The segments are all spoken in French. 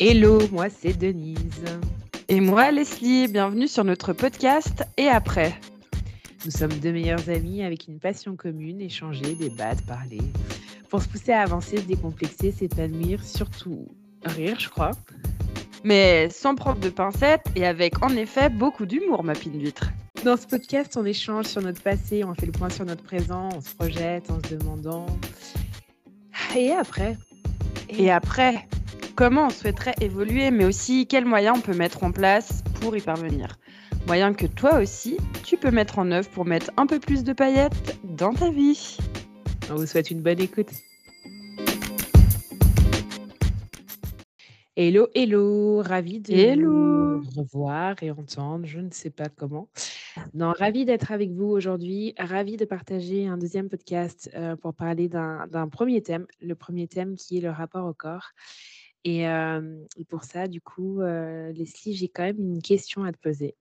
Hello, moi c'est Denise. Et moi Leslie, bienvenue sur notre podcast Et après. Nous sommes deux meilleures amies avec une passion commune, échanger, débattre, parler, pour se pousser à avancer, se décomplexer, s'épanouir, surtout rire, je crois. Mais sans prendre de pincettes et avec en effet beaucoup d'humour, ma pine vitre. Dans ce podcast, on échange sur notre passé, on fait le point sur notre présent, on se projette en se demandant. Et après? Et après Comment on souhaiterait évoluer, mais aussi quels moyens on peut mettre en place pour y parvenir Moyens que toi aussi, tu peux mettre en œuvre pour mettre un peu plus de paillettes dans ta vie. On vous souhaite une bonne écoute. Hello, hello, ravi de hello. vous revoir et entendre, je ne sais pas comment. Non, ravi d'être avec vous aujourd'hui, ravi de partager un deuxième podcast euh, pour parler d'un premier thème, le premier thème qui est le rapport au corps. Et, pour ça, du coup, Leslie, j'ai quand même une question à te poser.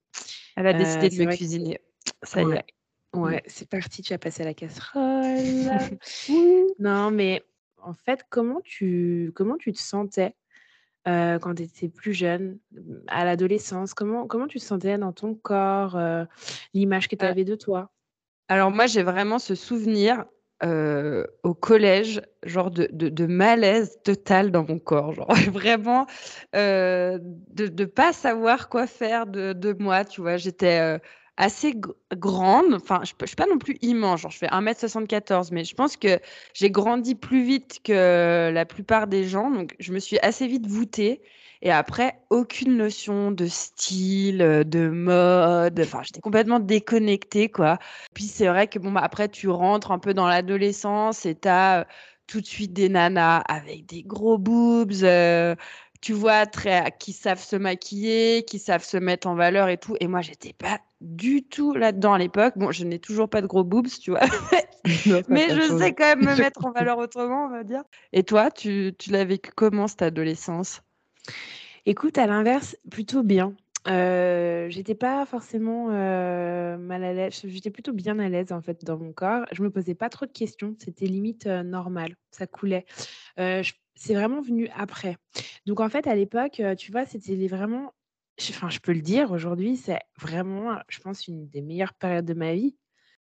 Elle a décidé de me cuisiner. Ça y est. Ouais, c'est parti, tu vas passer à la casserole. non, mais en fait, comment tu, comment tu te sentais quand tu étais plus jeune, à l'adolescence? Comment, comment tu te sentais dans ton corps, l'image que tu avais de toi? Alors moi, j'ai vraiment ce souvenir au collège, genre de, de, malaise total dans mon corps, genre vraiment de ne pas savoir quoi faire de, de moi, tu vois. J'étais assez grande, enfin, je ne suis pas non plus immense, genre je fais 1m74, mais je pense que j'ai grandi plus vite que la plupart des gens, donc je me suis assez vite voûtée. Et après, aucune notion de style, euh, de mode. Enfin, j'étais complètement déconnectée, quoi. Puis c'est vrai que, bon, bah, après, tu rentres un peu dans l'adolescence et tu as euh, tout de suite des nanas avec des gros boobs. Euh, tu vois, très, qui savent se maquiller, qui savent se mettre en valeur et tout. Et moi, j'étais pas du tout là-dedans à l'époque. Bon, je n'ai toujours pas de gros boobs, tu vois. mais je sais quand même me mettre en valeur autrement, on va dire. Et toi, tu, tu l'as vécu comment cette adolescence? Écoute, à l'inverse, plutôt bien. Euh, j'étais pas forcément euh, mal à l'aise, j'étais plutôt bien à l'aise en fait dans mon corps. Je me posais pas trop de questions, c'était limite euh, normal, ça coulait. c'est vraiment venu après. Donc en fait, à l'époque, tu vois, c'était vraiment, enfin, je peux le dire aujourd'hui, c'est vraiment, je pense, une des meilleures périodes de ma vie.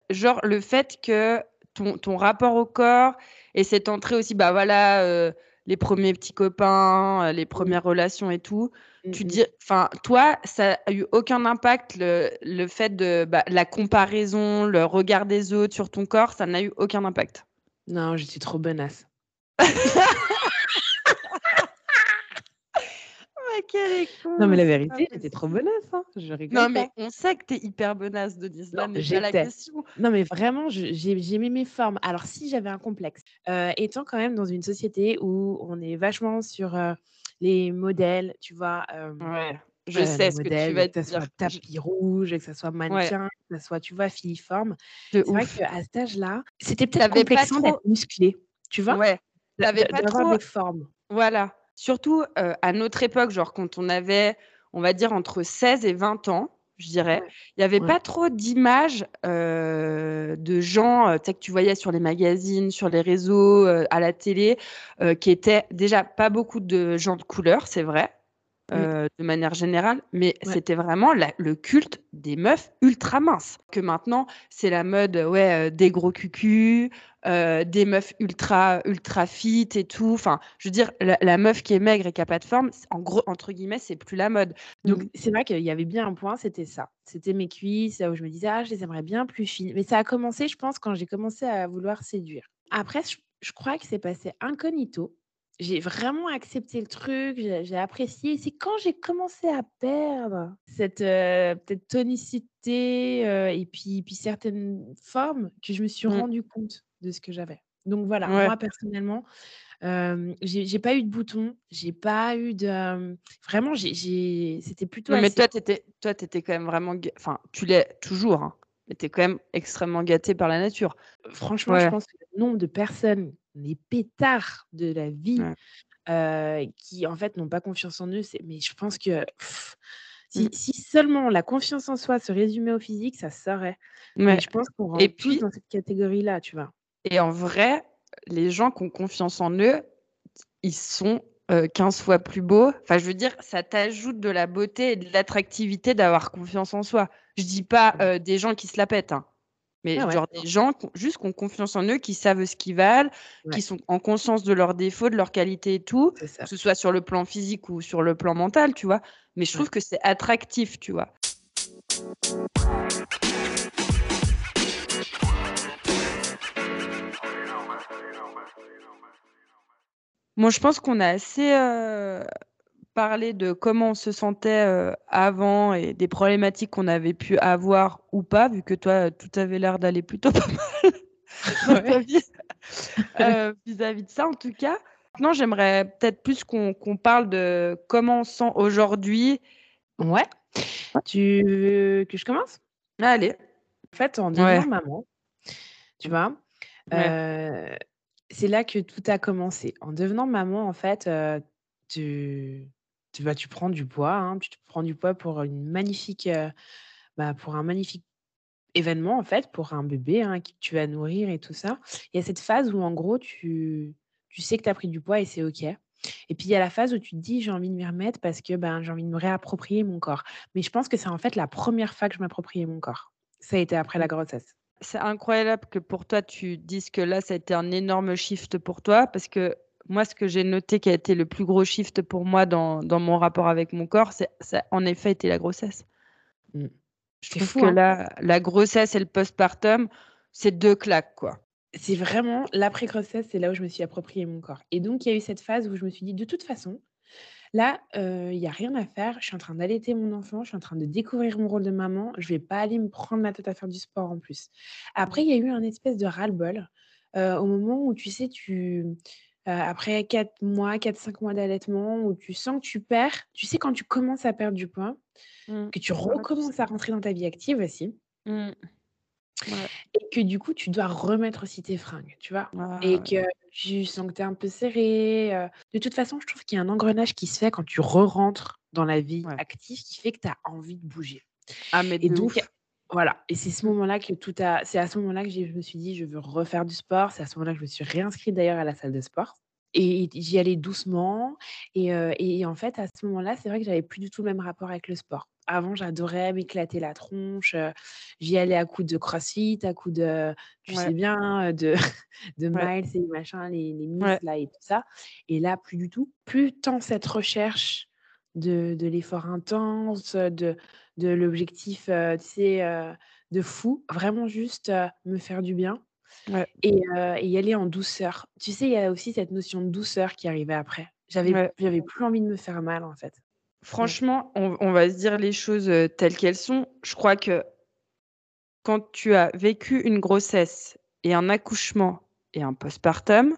Genre le fait que ton, ton rapport au corps et cette entrée aussi, bah voilà les premiers petits copains, euh, les mmh. premières relations et tout. Mmh, tu dis, enfin, toi, ça a eu aucun impact le, le fait de bah, la comparaison, le regard des autres sur ton corps, ça n'a eu aucun impact? Non, j'étais trop bonasse. Non, mais la vérité, j'étais trop bonasse. Hein. Je rigole. Non, mais on sait que t'es hyper bonasse de ça, mais la question. Non, mais vraiment, j'ai mis mes formes. Alors, si j'avais un complexe, euh, étant quand même dans une société où on est vachement sur euh, les modèles, tu vois. Euh, ouais. Je sais ce que tu vas dire. Que ça soit tapis rouge, que ça soit mannequin, que ça soit, tu vois, filiforme. C'est vrai qu'à cet âge-là, c'était peut-être complexant d'être musclé, tu vois. Ouais. T'avais pas trop. des formes. Voilà. Surtout à notre époque, genre quand on avait, on va dire, entre 16 et 20 ans, je dirais, il n'y avait pas trop d'images de gens que tu voyais sur les magazines, sur les réseaux, à la télé, qui étaient déjà pas beaucoup de gens de couleur, c'est vrai. De manière générale, mais c'était vraiment le culte des meufs ultra minces. Que maintenant, c'est la mode ouais, des gros cucus, euh, des meufs ultra ultra fit et tout. Enfin, je veux dire, la, meuf qui est maigre et qui a pas de forme, en gros entre guillemets, c'est plus la mode. Donc mmh. c'est vrai qu'il y avait bien un point, c'était ça. C'était mes cuisses où je me disais ah je les aimerais bien plus fines. Mais ça a commencé, je pense, quand j'ai commencé à vouloir séduire. Après, je, crois que c'est passé incognito. J'ai vraiment accepté le truc, j'ai apprécié. C'est quand j'ai commencé à perdre cette euh, peut-être tonicité euh, et puis, puis certaines formes que je me suis mmh. rendu compte de ce que j'avais. Donc voilà, moi personnellement, j'ai pas eu de bouton, j'ai pas eu de. vraiment, j'ai c'était plutôt. mais toi, tu étais, toi, étais quand même vraiment. Enfin, tu l'es toujours, hein, mais tu es quand même extrêmement gâté par la nature. Franchement, je pense que le nombre de personnes, les pétards de la vie, qui en fait n'ont pas confiance en eux, mais je pense que. Mmh. Si, seulement la confiance en soi se résumait au physique, ça serait. Mais je pense qu'on rentre plus dans cette catégorie-là, tu vois. Et en vrai, les gens qui ont confiance en eux, ils sont 15 fois plus beau. Enfin, je veux dire, ça t'ajoute de la beauté et de l'attractivité d'avoir confiance en soi. Je dis pas des gens qui se la pètent, hein, mais Ah ouais. genre des gens juste qui ont confiance en eux, qui savent ce qu'ils valent, Ouais. qui sont en conscience de leurs défauts, de leurs qualités et tout, que ce soit sur le plan physique ou sur le plan mental, tu vois? Mais je trouve que c'est attractif, tu vois? Moi, je pense qu'on a assez, heu, parlé de comment on se sentait, heu, avant et des problématiques qu'on avait pu avoir ou pas, vu que toi, tout avait l'air d'aller plutôt pas mal dans ta Ouais. vie, heu, vis-à-vis de ça, en tout cas. Maintenant, j'aimerais peut-être plus qu'on qu'on parle de comment on se sent aujourd'hui. Ouais. Tu veux que je commence? Allez. En fait, en Ouais. devenant maman, tu vois, Ouais. heu, c'est là que tout a commencé. En devenant maman, en fait, heu, tu tu bah, tu prends du poids, hein, tu te prends du poids pour une magnifique, heu, bah, pour un magnifique événement, en fait, pour un bébé, hein, que tu vas nourrir et tout ça. Il y a cette phase où, en gros, tu tu sais que tu as pris du poids et c'est OK. Et puis, il y a la phase où tu te dis: «J'ai envie de m'y remettre parce que, ben, j'ai envie de me réapproprier mon corps». Mais je pense que c'est, en fait, la première fois que je m'appropriais mon corps. Ça a été après la grossesse. C'est incroyable que pour toi, tu dises que là, ça a été un énorme shift pour toi, parce que moi, ce que j'ai noté qui a été le plus gros shift pour moi dans dans mon rapport avec mon corps, c'est ça en effet été la grossesse. Mmh. Je trouve fou, que hein? là, la grossesse et le postpartum, c'est 2 claques, quoi. C'est vraiment l'après-grossesse, c'est là où je me suis approprié mon corps. Et donc, il y a eu cette phase où je me suis dit: «De toute façon, là, heu, il y a rien à faire. Je suis en train d'allaiter mon enfant, je suis en train de découvrir mon rôle de maman. Je vais pas aller me prendre la tête à faire du sport en plus». Après, il y a eu un espèce de ras-le-bol, heu, au moment où tu sais, tu, après 4 mois, 4-5 mois d'allaitement, où tu sens que tu perds tu sais, quand tu commences à perdre du poids, Mmh. que tu recommences à rentrer dans ta vie active aussi Mmh. Ouais. et que du coup, tu dois remettre aussi tes fringues, tu vois? Ah Et ouais. que tu sens que tu es un peu serré, heu. De toute façon, je trouve qu'il y a un engrenage qui se fait quand tu re-rentres dans la vie Ouais. active qui fait que tu as envie de bouger. Ah mais Et donc ouf. Voilà et c'est ce moment-là que tout a c'est à ce moment-là que je me suis dit: «Je veux refaire du sport». C'est à ce moment-là que je me suis réinscrite d'ailleurs à la salle de sport et j'y allais doucement et en fait, à ce moment-là, c'est vrai que j'avais plus du tout le même rapport avec le sport. Avant, j'adorais m'éclater la tronche, j'y allais à coups de crossfit, à coups de tu sais bien, de de Ouais. miles et machin, les les Ouais. miss là et tout ça et là, plus du tout. Plus tant cette recherche de de l'effort intense, de de l'objectif, tu sais, de fou. Vraiment juste, me faire du bien Ouais. et y aller en douceur. Tu sais, il y a aussi cette notion de douceur qui arrivait après. J'avais Ouais. plus envie de me faire mal, en fait. Franchement, on on va se dire les choses, telles qu'elles sont. Je crois que quand tu as vécu une grossesse et un accouchement et un postpartum,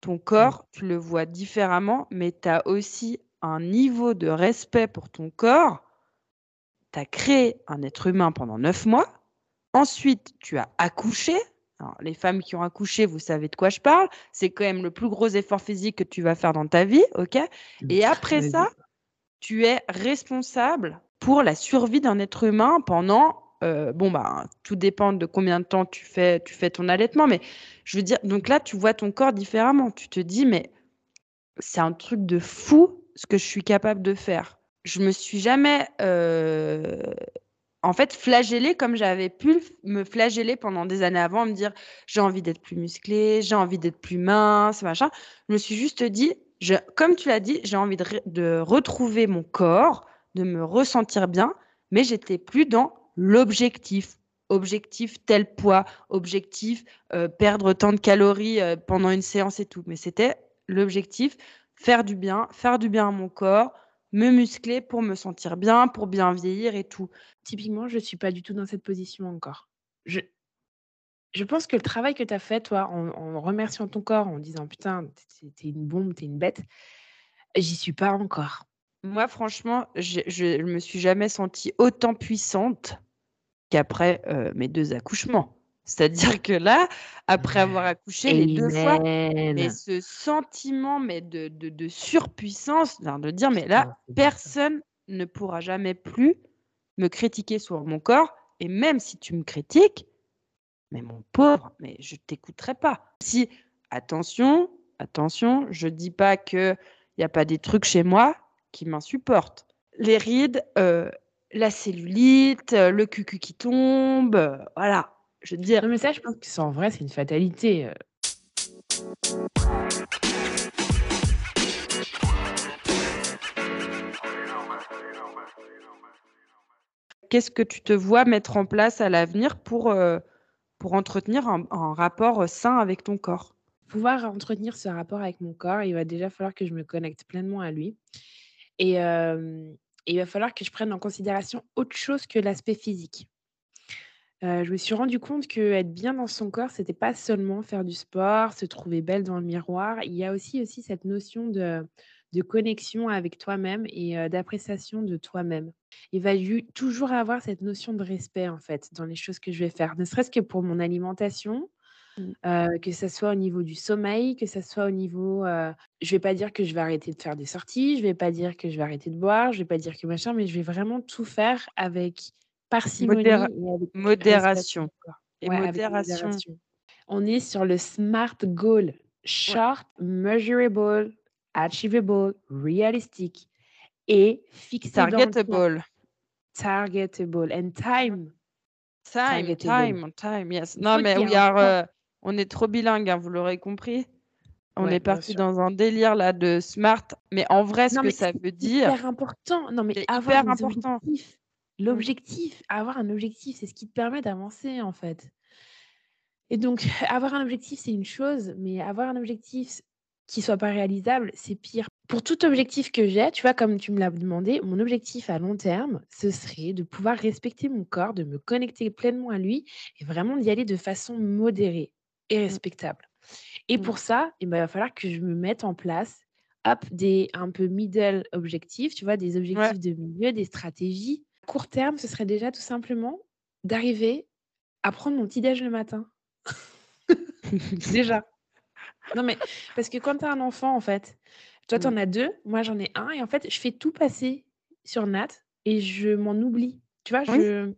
ton corps, tu le vois différemment, mais tu as aussi un niveau de respect pour ton corps. Tu as créé un être humain pendant 9 mois. Ensuite, tu as accouché. Alors les femmes qui ont accouché, vous savez de quoi je parle. C'est quand même le plus gros effort physique que tu vas faire dans ta vie, OK? Et après ça, tu es responsable pour la survie d'un être humain pendant, heu, bon, bah, tout dépend de combien de temps tu fais tu fais ton allaitement, mais je veux dire donc là, tu vois ton corps différemment. Tu te dis: «Mais c'est un truc de fou ce que je suis capable de faire». Je me suis jamais, heu, en fait, flagellée comme j'avais pu me flageller pendant des années avant, me dire: «J'ai envie d'être plus musclée, j'ai envie d'être plus mince, machin». Je me suis juste dit: comme tu l'as dit, j'ai envie de retrouver mon corps, de me ressentir bien, mais j'étais plus dans l'objectif. Objectif tel poids, objectif, heu, perdre tant de calories, heu, pendant une séance et tout, mais c'était l'objectif, faire du bien, faire du bien à mon corps, me muscler pour me sentir bien, pour bien vieillir et tout. Typiquement, je suis pas du tout dans cette position encore. Je je pense que le travail que tu as fait, toi, en en remerciant ton corps, en disant: «Putain, tu es tu es une bombe, tu es une bête», j'y suis pas encore. Moi, franchement, je me suis jamais sentie autant puissante qu'après, heu, mes 2 accouchements. C'est-à-dire que là, après avoir accouché les 2 fois, mais ce sentiment, mais de de de surpuissance, de dire: «Mais là, ça. personne ne pourra jamais plus me critiquer sur mon corps et même si tu me critiques, mais mon pauvre, mais je t'écouterai pas». Si attention, attention, je dis pas qu'il Il y a pas des trucs chez moi qui m'insupportent. Les rides, euh, la cellulite, euh, le cucu qui tombe, euh, voilà. Je veux dire Non, mais ça, je pense que c'est en vrai, c'est une fatalité, heu. Qu'est-ce que tu te vois mettre en place à l'avenir pour, heu, pour entretenir un un rapport, sain avec ton corps? Pouvoir entretenir ce rapport avec mon corps, il va déjà falloir que je me connecte pleinement à lui et hem, il va falloir que je prenne en considération autre chose que l'aspect physique. Heu, je me suis rendu compte qu'être bien dans son corps, c'était pas seulement faire du sport, se trouver belle dans le miroir. Il y a aussi aussi cette notion de de connexion avec toi-même et heu, d'appréciation de toi-même. Il va toujours avoir cette notion de respect, en fait, dans les choses que je vais faire, ne serait-ce que pour mon alimentation, Mmh. heu, que ça soit au niveau du sommeil, que ça soit au niveau, heu je vais pas dire que je vais arrêter de faire des sorties, je vais pas dire que je vais arrêter de boire, je vais pas dire que machin, mais je vais vraiment tout faire avec parcimonie Modéra et avec modération et Ouais, avec modération. On est sur le SMART goal: Ouais. short, measurable, achievable, realistic et fixé dans le temps. Targetable. Targetable and time. Time, time, time, yes. Non, mais we are, heu, on est trop bilingues, hein, vous l'aurez compris. On Ouais, est parti dans un délire là de smart, mais en vrai, ce Non, que ça c'est veut dire hyper important. Non, mais c'est avoir hyper important. objectifs. Mmh. L'objectif, avoir un objectif, c'est ce qui te permet d'avancer, en fait. Et donc, avoir un objectif, c'est une chose, mais avoir un objectif qui soit pas réalisable, c'est pire. Pour tout objectif que j'ai, tu vois, comme tu me l'as demandé, mon objectif à long terme, ce serait de pouvoir respecter mon corps, de me connecter pleinement à lui et vraiment d'y aller de façon modérée et Mmh. respectable. Et Mmh. pour ça, et ben, il va falloir que je me mette en place, hop, des un peu middle objectifs, tu vois? Des Ouais. objectifs de milieu, des stratégies. Court terme, ce serait déjà tout simplement d'arriver à prendre mon petit déj le matin. Déjà. Non, mais parce que quand tu as un enfant, en fait, toi, tu en as 2, moi, j'en ai 1 et en fait, je fais tout passer sur Nat et je m'en oublie. Tu vois? Oui. Je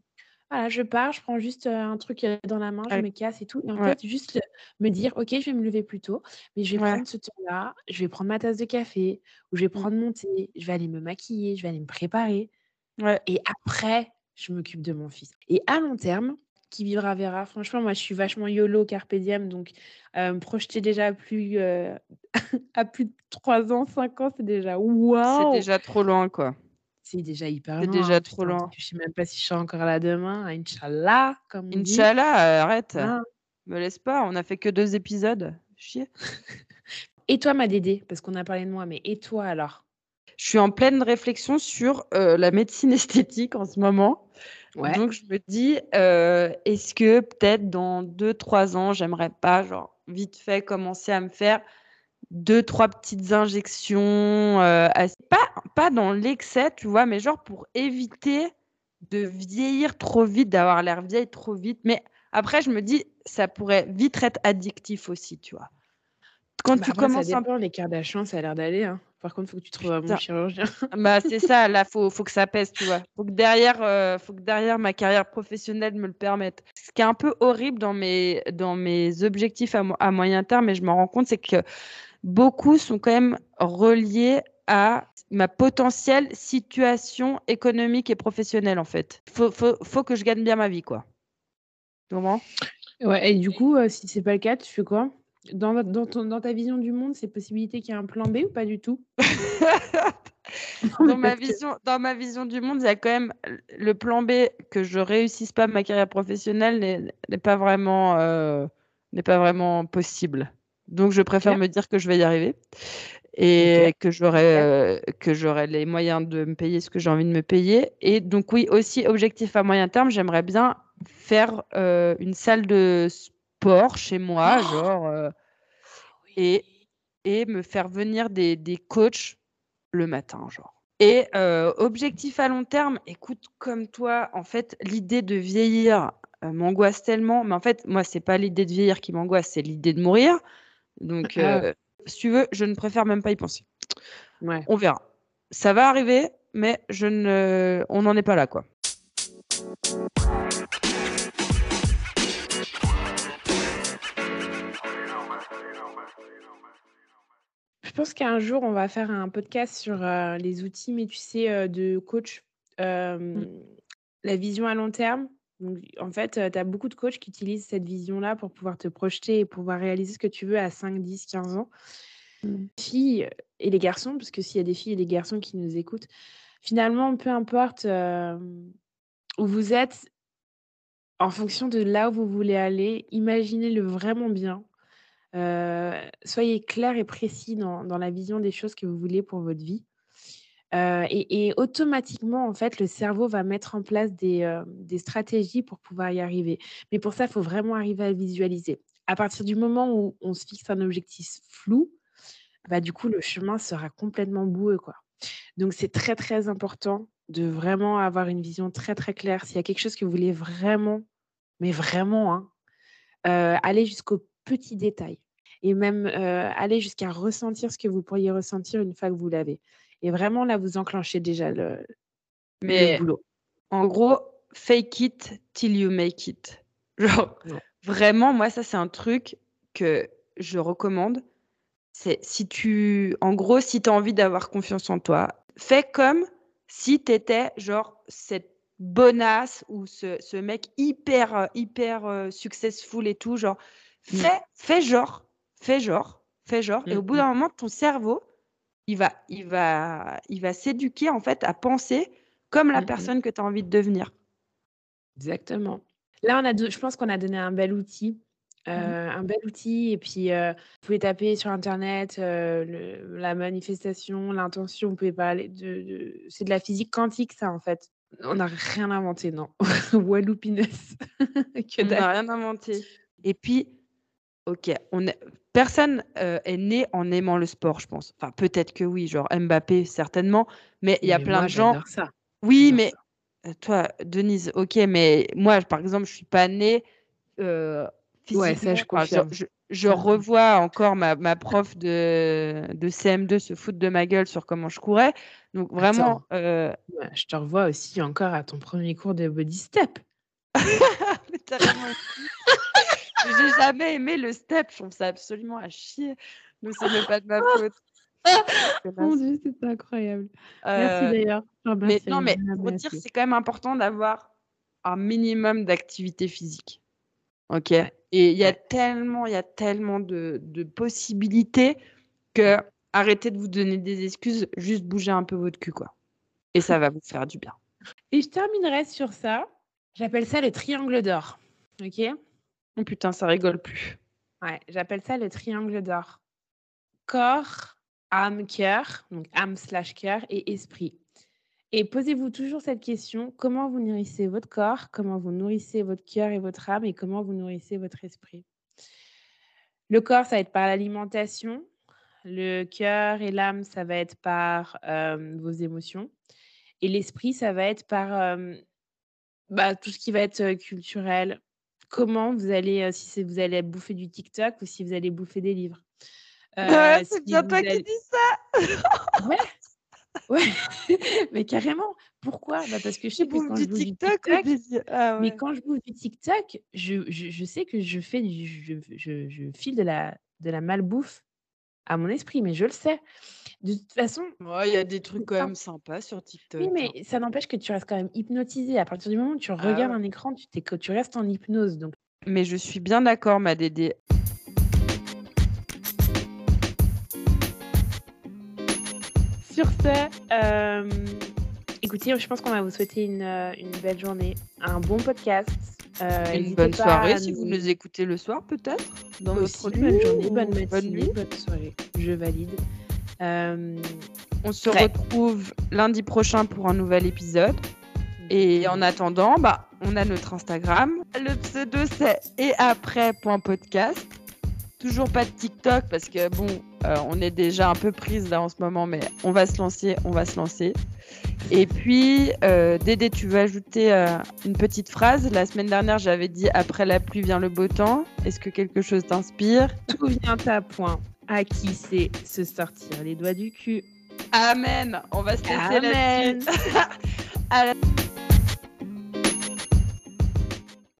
voilà, je pars, je prends juste, heu, un truc, heu, dans la main, je Ouais. me casse et tout et en Ouais. fait, juste, heu, me dire: «OK, je vais me lever plus tôt, mais je vais Ouais. prendre ce temps-là, je vais prendre ma tasse de café ou je vais Mmh. prendre mon thé, je vais aller me maquiller, je vais aller me préparer Ouais. et après, je m'occupe de mon fils» et à long terme, qui vivra verra. Franchement, moi, je suis vachement YOLO, carpe diem, donc heu, me projeter déjà à plus, heu, à plus de 3 ans, 5 ans, c'est déjà C'est waouh! déjà trop loin, quoi. C'est déjà hyper C'est loin, déjà hein, trop putain, loin. je sais même pas si je serai encore là demain, Inch'Allah, comme on dit. Inch'Allah, arrête. Hein? Me laisse pas, on a fait que 2 épisodes. Chier. Et toi, ma Dédé? Parce qu'on a parlé de moi, mais et toi alors? Je suis en pleine réflexion sur, heu, la médecine esthétique en ce moment. Ouais. Donc je me dis, heu, est-ce que peut-être dans 2-3 ans, j'aimerais pas, genre, vite fait commencer à me faire 2-3 petites injections, ass pas pas dans l'excès, tu vois? Mais genre pour éviter de vieillir trop vite, d'avoir l'air vieille trop vite. Mais après, je me dis, ça pourrait vite être addictif aussi, tu vois? Quand Bah, tu après ça commences un dépend, les Kardashians, ça a l'air d'aller, hein. Par contre, faut que tu trouves un bon chirurgien. Bah, c'est ça, là, faut faut que ça pèse, tu vois? Faut que derrière, heu, faut que derrière ma carrière professionnelle me le permette. Ce qui est un peu horrible dans mes dans mes objectifs à mo à moyen terme et je m'en rends compte, c'est que beaucoup sont quand même reliés à ma potentielle situation économique et professionnelle, en fait. Faut faut faut que je gagne bien ma vie, quoi. Tu comprends? Ouais et du coup, heu, si c'est pas le cas, tu fais quoi? Dans dans ton dans ta vision du monde, c'est possibilité qu'il y ait un plan B ou pas du tout? Dans ma vision dans ma vision du monde, il y a quand même le plan B, que je réussisse pas ma carrière professionnelle n'est pas vraiment, n'est pas vraiment possible. Donc je préfère me dire que je vais y arriver et que j'aurai, OK. heu, que j'aurai les moyens de me payer ce que j'ai envie de me payer et donc oui, aussi objectif à moyen terme, j'aimerais bien faire, heu, une salle de sport chez moi, genre, heu et Oui. et me faire venir des des coachs le matin, genre. Et heu, objectif à long terme, écoute, comme toi, en fait, l'idée de vieillir, heu, m'angoisse tellement, mais en fait, moi, c'est pas l'idée de vieillir qui m'angoisse, c'est l'idée de mourir. Donc Ah. si tu veux, je ne préfère même pas y penser. Ouais. On verra. Ça va arriver, mais je ne on n'en est pas là, quoi. Je pense qu'un jour, on va faire un podcast sur euh, les outils, mais tu sais, euh, de coach, Mmh. la vision à long terme. Donc, en fait, tu as beaucoup de coachs qui utilisent cette vision-là pour pouvoir te projeter et pouvoir réaliser ce que tu veux à 5, 10, 15 ans. Mmh. Filles et les garçons, parce que s'il y a des filles et des garçons qui nous écoutent, finalement, peu importe où vous êtes, en fonction de là où vous voulez aller, imaginez-le vraiment bien. Soyez clair et précis dans, la vision des choses que vous voulez pour votre vie. Et, automatiquement, en fait, le cerveau va mettre en place des, stratégies pour pouvoir y arriver. Mais pour ça, il faut vraiment arriver à visualiser. À partir du moment où on se fixe un objectif flou, bah, du coup, le chemin sera complètement boueux. Quoi. Donc, c'est très, très important de vraiment avoir une vision très, très claire. S'il y a quelque chose que vous voulez vraiment, mais vraiment, hein, aller jusqu'au petit détail et même aller jusqu'à ressentir ce que vous pourriez ressentir une fois que vous l'avez. Et vraiment, là, vous enclenchez déjà le, Mais boulot. en gros, fake it till you make it. Genre, vraiment, moi, ça, c'est un truc que je recommande. C'est si tu, en gros, si tu as envie d'avoir confiance en toi, fais comme si tu étais genre cette bonasse ou ce, ce mec hyper, hyper euh, successful et tout. Genre. Fais, fais genre, fais genre, fais genre. Et au bout mmh, d'un moment, ton cerveau, il va, il va, il va s'éduquer en fait à penser comme la mmh personne que tu as envie de devenir. Exactement. Là, on a je pense qu'on a donné un bel outil. Mmh euh, un bel outil et puis euh, vous pouvez taper sur internet euh, la manifestation, l'intention, vous pouvez parler de, c'est de la physique quantique ça en fait. On n'a rien inventé, non. Walloupiness. on n'a rien inventé. Et puis, ok, on est, personne est né en aimant le sport, je pense. Enfin, peut-être que oui, genre Mbappé, certainement, mais il y a plein de gens. Ça. Oui, mais toi, Denise, ok, mais moi, par exemple, je suis pas née physiquement. Ouais, ça, je confirme. je, revois encore ma, ma prof de, de, CM2 se foutre de ma gueule sur comment je courais. Donc vraiment. je te revois aussi encore à ton premier cours de body step. J'ai jamais aimé le step, je trouve ça absolument à chier. Mais ce n'est pas de ma faute. Mon Dieu, c'est incroyable. Merci euh, d'ailleurs. Mais non, mais pour dire, c'est quand même important d'avoir un minimum d'activité physique. Ok? Et il y a tellement, il y a tellement de, de, possibilités que arrêtez de vous donner des excuses, juste bougez un peu votre cul, quoi. Et ça va vous faire du bien. Et je terminerai sur ça. J'appelle ça le triangle d'or. Ok? Oh putain, ça rigole plus. J'appelle ça le triangle d'or. Corps, âme, cœur, donc âme slash cœur et esprit. Et posez-vous toujours cette question, comment vous nourrissez votre corps, comment vous nourrissez votre cœur et votre âme et comment vous nourrissez votre esprit? Le corps, ça va être par l'alimentation. Le cœur et l'âme, ça va être par euh, vos émotions. Et l'esprit, ça va être par euh, bah, tout ce qui va être euh, culturel, comment vous allez, euh, si vous allez bouffer du TikTok ou si vous allez bouffer des livres. Euh, c'est bien toi qui dis ça. ouais. Ouais, mais carrément. Pourquoi? Bah Parce que je sais que quand je bouffe du TikTok, ah mais quand je bouffe du TikTok, je, je, je sais que je fais, je, je, je file de la, de la malbouffe à mon esprit, mais je le sais. De toute façon, il y a des trucs quand même sympas sur TikTok. Oui, mais hein. ça n'empêche que tu restes quand même hypnotisé. À partir du moment où tu ah regardes un écran, tu, que tu restes en hypnose. Donc... Mais je suis bien d'accord, ma Dédé. Sur ce, euh, écoutez, je pense qu'on va vous souhaiter une, euh, une belle journée, un bon podcast. Euh, une bonne soirée si vous nous écoutez le soir, peut-être. Dans votre bonne journée, bonne matinée, bonne, soirée. Je valide. Euh, on se retrouve lundi prochain pour un nouvel épisode. Et en attendant, bah, on a notre Instagram. Le pseudo c'est et après.podcast. Toujours pas de TikTok parce que bon, euh, on est déjà un peu prise là en ce moment, mais on va se lancer, on va se lancer. Et puis, euh, Dédé, tu veux ajouter euh, une petite phrase? La semaine dernière, j'avais dit après la pluie vient le beau temps. Est-ce que quelque chose t'inspire? Tout vient à point. À qui c'est se sortir les doigts du cul Amen. On va se laisser là-dessus.